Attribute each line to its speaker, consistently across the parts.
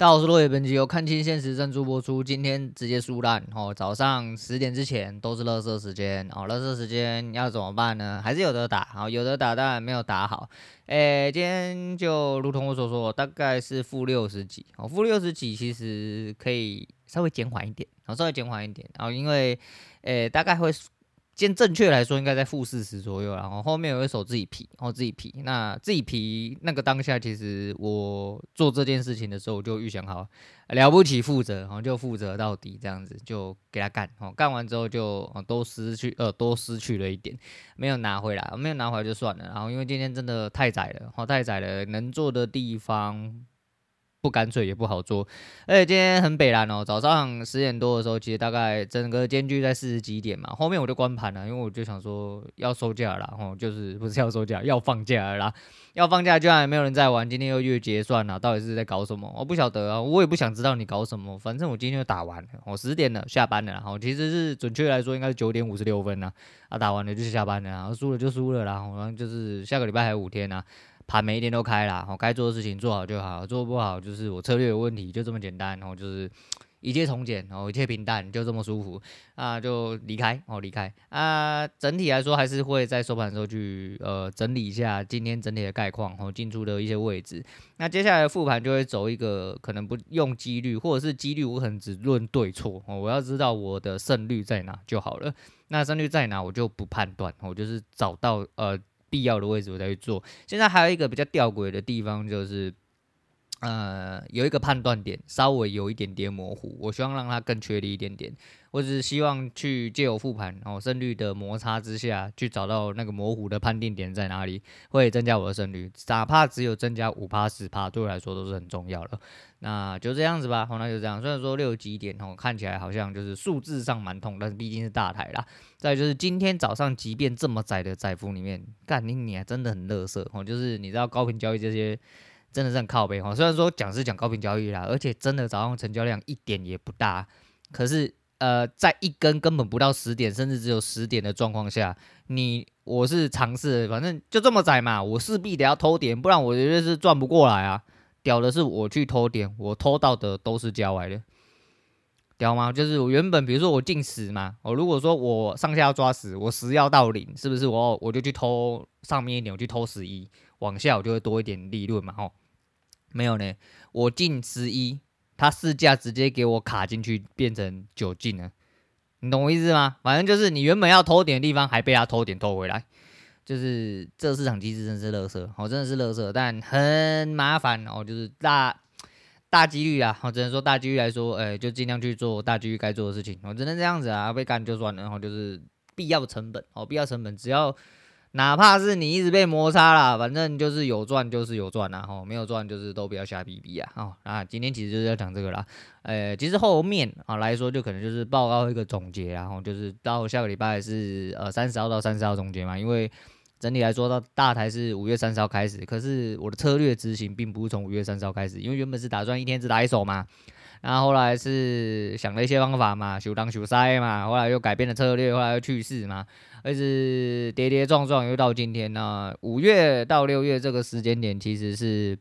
Speaker 1: 大家好，我是落叶，本集由看清现实赞助播出。今天直接输烂哦，早上十点之前都是垃圾时间哦，垃圾时间要怎么办呢？还是有的打，哦，有的打，当然没有打好。诶，今天就如同我所说，大概是负六十几哦，负六十几其实可以稍微减缓一点，好，稍微减缓一点，然后因为诶大概会。先正确来说，应该在负四十左右，然后后面有一手自己皮，然后自己皮。那自己皮那个当下，其实我做这件事情的时候，我就预想好，了不起负责，然后就负责到底，这样子就给他干。哦，干完之后就都失去，呃，都失去了一点，没有拿回来，没有拿回来就算了。然后因为今天真的太窄了，哦，太窄了，能做的地方。不干脆也不好做，而且今天很北烂哦。早上十点多的时候，其实大概整个间距在四十几点嘛。后面我就关盘了，因为我就想说要收假了，吼，就是不是要收假，要放假了啦。要放假居然也没有人在玩，今天又月结算了，到底是在搞什么？我不晓得啊，我也不想知道你搞什么。反正我今天就打完了，我十点了，下班了，然后其实是准确来说应该是九点五十六分了啊，打完了就是下班了，然后输了就输了啦，然后就是下个礼拜还有五天呢。盘每一天都开啦，我该做的事情做好就好，做不好就是我策略有问题，就这么简单。然后就是一切从简，然后一切平淡，就这么舒服啊，就离开哦，离开啊。整体来说还是会在收盘的时候去呃整理一下今天整体的概况和进出的一些位置。那接下来复盘就会走一个可能不用几率，或者是几率我可能只论对错哦，我要知道我的胜率在哪就好了。那胜率在哪我就不判断，我就是找到呃。必要的位置我再去做。现在还有一个比较吊诡的地方，就是，呃，有一个判断点稍微有一点点模糊，我希望让它更确立一点点。我只是希望去借由复盘，然后胜率的摩擦之下去找到那个模糊的判定点在哪里，会增加我的胜率。哪怕只有增加五趴十趴，对我来说都是很重要的。那就这样子吧，好，那就这样。虽然说六几点哦，看起来好像就是数字上蛮痛，但是毕竟是大台啦。再就是今天早上，即便这么窄的窄幅里面，干你你还真的很乐色哦。就是你知道高频交易这些真的是很靠背哦。虽然说讲是讲高频交易啦，而且真的早上成交量一点也不大，可是。呃，在一根根本不到十点，甚至只有十点的状况下，你我是尝试，反正就这么窄嘛，我势必得要偷点，不然我绝对是赚不过来啊。屌的是我去偷点，我偷到的都是郊外的，屌吗？就是我原本比如说我进十嘛，我如果说我上下要抓十，我十要到零，是不是我我就去偷上面一点，我去偷十一，往下我就会多一点利润嘛？吼，没有呢，我进十一。他市价直接给我卡进去，变成九进了，你懂我意思吗？反正就是你原本要偷点的地方，还被他偷点偷回来，就是这市场机制真是垃圾，哦，真的是垃圾，但很麻烦哦，就是大大几率啊，我只能说大几率来说，哎、就尽量去做大几率该做的事情，我只能这样子啊，被干就算了，然后就是必要成本，哦，必要成本只要。哪怕是你一直被摩擦啦，反正就是有赚就是有赚啦，吼，没有赚就是都不要瞎逼逼啊，哦，啊，今天其实就是要讲这个啦，呃、其实后面啊来说就可能就是报告一个总结，然后就是到下个礼拜是呃三十号到三十号总结嘛，因为整体来说到大台是五月三十号开始，可是我的策略执行并不是从五月三十号开始，因为原本是打算一天只打一手嘛。然后后来是想了一些方法嘛，修当修塞嘛，后来又改变了策略，后来又去世嘛，而是跌跌撞撞又到今天呢。五月到六月这个时间点其实是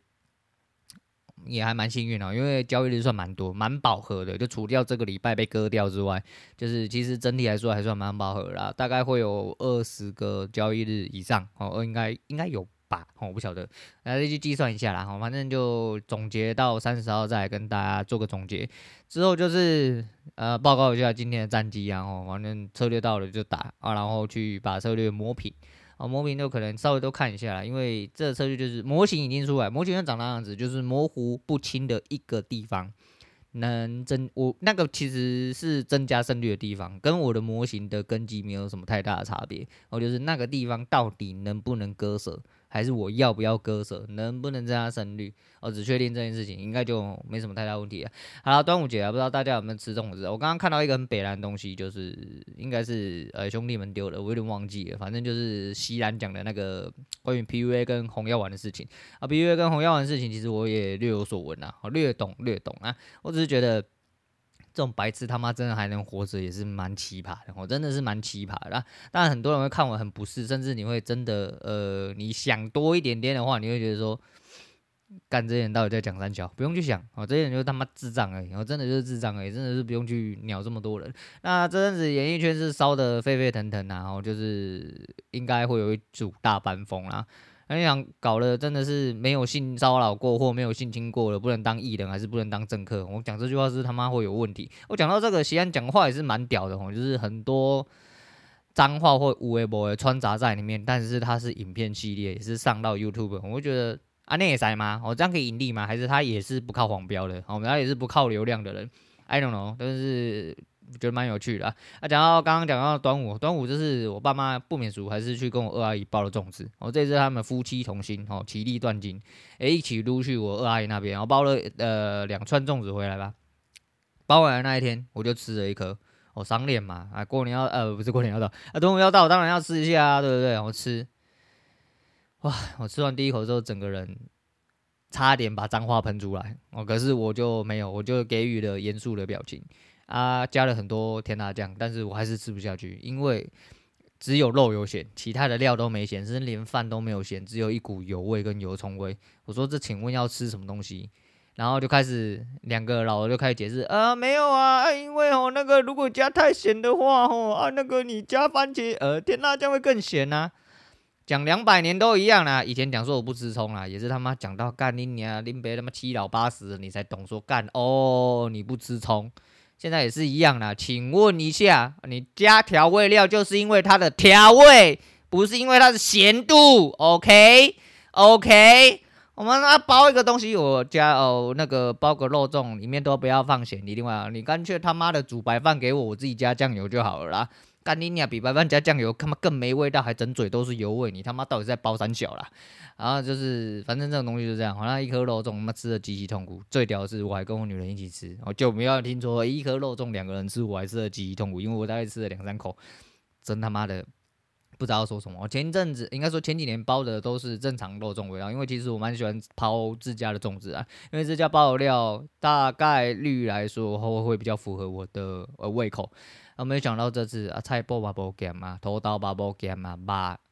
Speaker 1: 也还蛮幸运哦，因为交易日算蛮多，蛮饱和的，就除掉这个礼拜被割掉之外，就是其实整体来说还算蛮饱和啦，大概会有二十个交易日以上哦，应该应该有。吧，我不晓得，来去计算一下啦，好，反正就总结到三十号再跟大家做个总结，之后就是呃报告一下今天的战绩啊，哦，反正策略到了就打啊，然后去把策略磨平，啊，磨平就可能稍微都看一下啦，因为这策略就是模型已经出来，模型长那样子，就是模糊不清的一个地方，能增我那个其实是增加胜率的地方，跟我的模型的根基没有什么太大的差别，哦，就是那个地方到底能不能割舍。还是我要不要割舍，能不能增加胜率？哦，只确定这件事情，应该就没什么太大问题了。好了，端午节啊，不知道大家有没有吃粽子？我刚刚看到一个很北蓝东西，就是应该是呃兄弟们丢的，我有点忘记了。反正就是西兰讲的那个关于 PUA 跟红药丸的事情啊，PUA 跟红药丸的事情，其实我也略有所闻啊，略懂略懂啊。我只是觉得。这种白痴他妈真的还能活着，也是蛮奇葩的。我真的是蛮奇葩的。当然很多人会看我很不适，甚至你会真的呃，你想多一点点的话，你会觉得说，干这些人到底在讲三小？不用去想哦，这些人就他妈智障而已，我真的就是智障而已，真的是不用去鸟这么多人。那这阵子演艺圈是烧得沸沸腾腾啊，然后就是应该会有一组大班风啦。你想搞的真的是没有性骚扰过或没有性侵过的，不能当艺人还是不能当政客？我讲这句话是他妈会有问题。我讲到这个，西安讲话也是蛮屌的哦，就是很多脏话或无微博的穿插在里面，但是它是影片系列，也是上到 YouTube，我觉得啊，那也塞吗？我这样可以盈利吗？还是他也是不靠黄标的？我们他也是不靠流量的人？I don't know，但是。觉得蛮有趣的啊！啊，讲到刚刚讲到端午，端午就是我爸妈不免俗，还是去跟我二阿姨包了粽子。哦，这次他们夫妻同心，哦，其利断金，诶，一起撸去我二阿姨那边，然后包了呃两串粽子回来吧。包完的那一天，我就吃了一颗。哦，赏脸嘛，啊，过年要呃不是过年要到，啊，端午要到，当然要吃一下啊，对不对？我吃，哇！我吃完第一口之后，整个人差点把脏话喷出来。哦，可是我就没有，我就给予了严肃的表情。啊，加了很多甜辣酱，但是我还是吃不下去，因为只有肉有咸，其他的料都没咸，甚至连饭都没有咸，只有一股油味跟油葱味。我说这请问要吃什么东西？然后就开始两个老的就开始解释，啊，没有啊，啊因为哦那个如果加太咸的话，哦啊那个你加番茄呃甜辣酱会更咸呐、啊。讲两百年都一样啦，以前讲说我不吃葱啦，也是他妈讲到干你娘，你别他妈七老八十你才懂说干哦你不吃葱。现在也是一样啦，请问一下，你加调味料就是因为它的调味，不是因为它的咸度？OK OK，我们那包一个东西，我加哦那个包个肉粽，里面都不要放咸。你另外，你干脆他妈的煮白饭给我，我自己加酱油就好了啦。干你娘，比白饭加酱油他妈更没味道，还整嘴都是油味，你他妈到底在包三小啦？然后就是，反正这种东西就这样，好像一颗肉粽，他妈吃的极其痛苦。最屌的是，我还跟我女人一起吃，我就没有听说一颗肉粽两个人吃，我还吃的极其痛苦，因为我大概吃了两三口，真他妈的不知道说什么。我前一阵子应该说前几年包的都是正常肉粽味道，因为其实我蛮喜欢包自家的粽子啊，因为自家包的料大概率来说会会比较符合我的呃胃口。我没想到这次啊，菜包嘛无咸嘛，土豆嘛无咸嘛，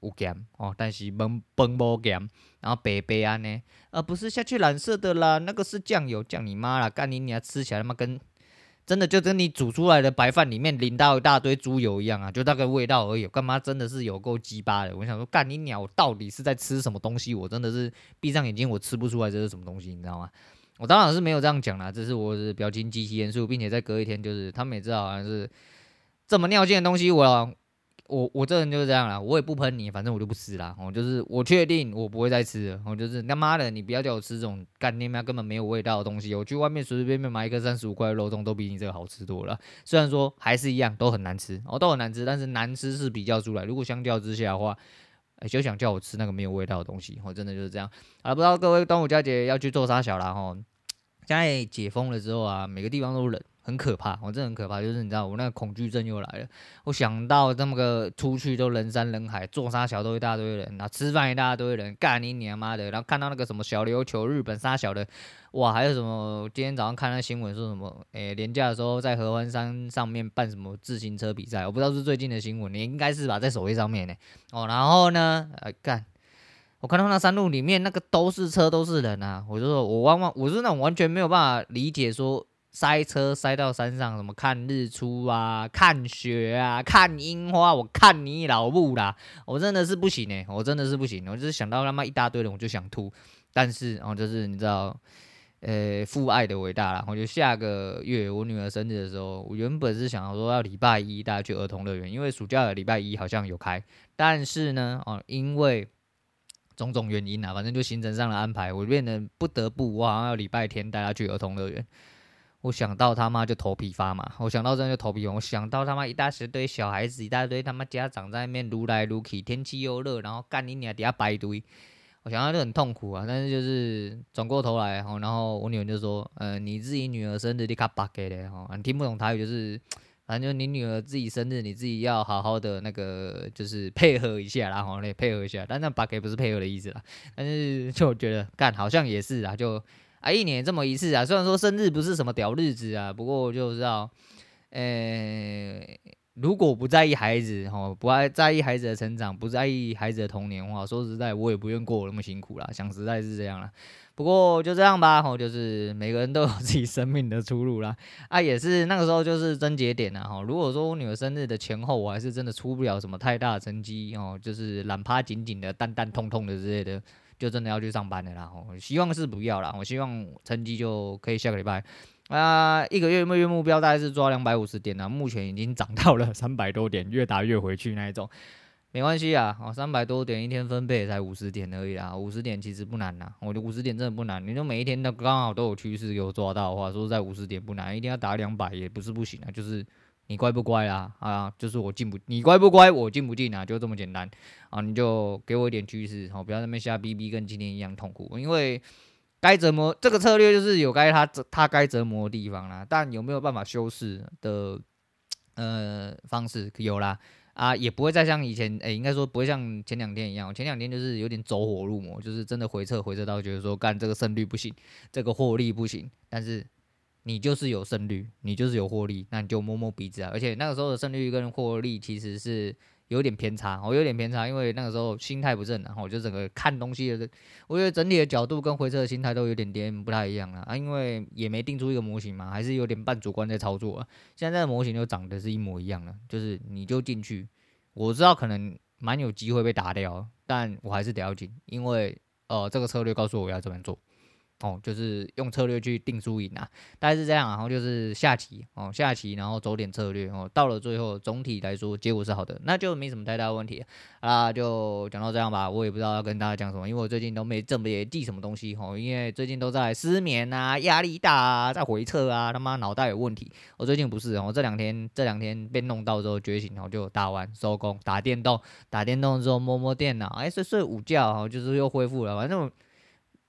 Speaker 1: 肉有咸哦，但是饭饭无咸，然后白白安呢，啊、不是下去蓝色的啦，那个是酱油，酱你妈啦，干你娘吃起来他妈跟真的就跟你煮出来的白饭里面淋到一大堆猪油一样啊，就那个味道而已，干嘛真的是有够鸡巴的？我想说干你鸟，到底是在吃什么东西？我真的是闭上眼睛，我吃不出来这是什么东西，你知道吗？我当然是没有这样讲啦，这是我的表情极其严肃，并且在隔一天就是他们也知道好像是。这么尿性的东西我，我我这人就是这样啦，我也不喷你，反正我就不吃啦。我就是我确定我不会再吃了。我就是他妈的，你不要叫我吃这种干你妈根本没有味道的东西。我去外面随随便便买一个三十五块的肉粽，都比你这个好吃多了。虽然说还是一样都很难吃，哦，都很难吃，但是难吃是比较出来。如果相较之下的话，就想叫我吃那个没有味道的东西，我真的就是这样。啊，不知道各位端午佳节要去做啥小啦吼？现在解封了之后啊，每个地方都冷。很可怕，我真的很可怕，就是你知道，我那个恐惧症又来了。我想到这么个出去都人山人海，坐沙小都一大堆人，然后吃饭一大堆人，干你娘妈的！然后看到那个什么小琉球日本沙小的，哇，还有什么？今天早上看那新闻说什么？诶、年，假的时候在合欢山上面办什么自行车比赛？我不知道是最近的新闻，你应该是吧，在首页上面呢。哦，然后呢，呃，干，我看到那山路里面那个都是车都是人啊，我就说我往往我是那种完全没有办法理解说。塞车塞到山上，什么看日出啊，看雪啊，看樱花，我看你老母啦！我真的是不行哎、我真的是不行。我就是想到他妈一大堆人，我就想吐。但是，哦就是你知道，呃，父爱的伟大啦。我就下个月我女儿生日的时候，我原本是想要说要礼拜一带她去儿童乐园，因为暑假的礼拜一好像有开。但是呢，哦，因为种种原因啊，反正就行程上的安排，我变得不得不，我好像要礼拜天带她去儿童乐园。我想到他妈就头皮发麻，我想到真的就头皮红。我想到他妈一大堆小孩子，一大堆他妈家长在那边撸来撸去，天气又热，然后干你娘底下排队，我想到就很痛苦啊。但是就是转过头来，然后我女儿就说：“呃，你自己女儿生日你卡巴给的哈，你听不懂台语就是，反正就你女儿自己生日，你自己要好好的那个就是配合一下，然后呢配合一下。但那巴给不是配合的意思啦，但是就觉得干好像也是啊，就。”啊，一年这么一次啊，虽然说生日不是什么屌日子啊，不过我就知道，呃、如果不在意孩子，哈，不爱在意孩子的成长，不在意孩子的童年话，说实在，我也不愿过那么辛苦啦。想实在是这样啦。不过就这样吧，吼，就是每个人都有自己生命的出路啦。啊，也是那个时候就是症结点啦，哈。如果说我女儿生日的前后，我还是真的出不了什么太大的成绩，哦，就是懒趴紧紧的、蛋蛋痛痛的之类的，就真的要去上班的啦。吼，希望是不要啦，我希望成绩就可以下个礼拜。啊，一个月月目标大概是抓两百五十点啊，目前已经涨到了 三百多点，越打越回去那一种，没关系啊，哦，三百多点一天分配才五十点而已啦，五十点其实不难呐，我的五十点真的不难，你就每一天都刚好都有趋势给我抓到的话，说在五十点不难，一定要打两百也不是不行啊，就是你乖不乖啊？啊，就是我进不，你乖不乖，我进不进啊，就这么简单。啊，你就给我一点趋势，好，不要那边瞎逼逼，跟今天一样痛苦，因为。该折磨这个策略就是有该他他该折磨的地方啦，但有没有办法修饰的呃方式？有啦。啊，也不会再像以前诶、欸，应该说不会像前两天一样，前两天就是有点走火入魔，就是真的回撤回撤到觉得说干这个胜率不行，这个获利不行，但是你就是有胜率，你就是有获利，那你就摸摸鼻子啊，而且那个时候的胜率跟获利其实是。有点偏差，我有点偏差，因为那个时候心态不正，然后我就整个看东西的，我觉得整体的角度跟回撤的心态都有点点不太一样了啊，因为也没定出一个模型嘛，还是有点半主观在操作啊。现在的模型就长得是一模一样的，就是你就进去，我知道可能蛮有机会被打掉，但我还是得要进，因为呃这个策略告诉我要这么做。哦，就是用策略去定输赢啊，大概是这样，然后就是下棋哦，下棋，然后走点策略哦，到了最后总体来说结果是好的，那就没什么太大问题啊，就讲到这样吧，我也不知道要跟大家讲什么，因为我最近都没这么也记什么东西哦，因为最近都在失眠啊，压力大啊，在回撤啊，他妈脑袋有问题，我最近不是哦，这两天这两天被弄到之后觉醒，然后就打完收工，打电动，打电动之后摸摸电脑，哎睡睡午觉哦，就是又恢复了，反正。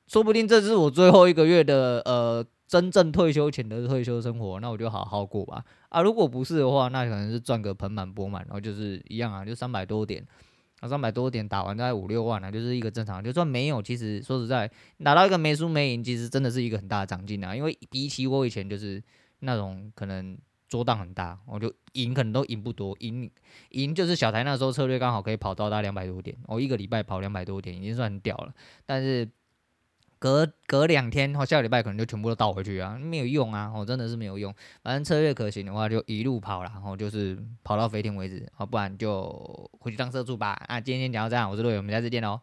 Speaker 1: 说不定这是我最后一个月的呃真正退休前的退休生活，那我就好好过吧。啊，如果不是的话，那可能是赚个盆满钵满，然后就是一样啊，就三百多点，啊三百多点打完大概五六万啊，就是一个正常。就算没有，其实说实在，拿到一个没输没赢，其实真的是一个很大的长进啊。因为比起我以前就是那种可能桌档很大，我就赢可能都赢不多，赢赢就是小台那时候策略刚好可以跑到大概两百多点，我一个礼拜跑两百多点已经算很屌了，但是。隔隔两天或下个礼拜可能就全部都倒回去啊，没有用啊，我真的是没有用。反正策略可行的话，就一路跑了，然后就是跑到飞天为止，哦，不然就回去当社畜吧。啊，今天先讲到这样，我是陆伟，我们下次见喽。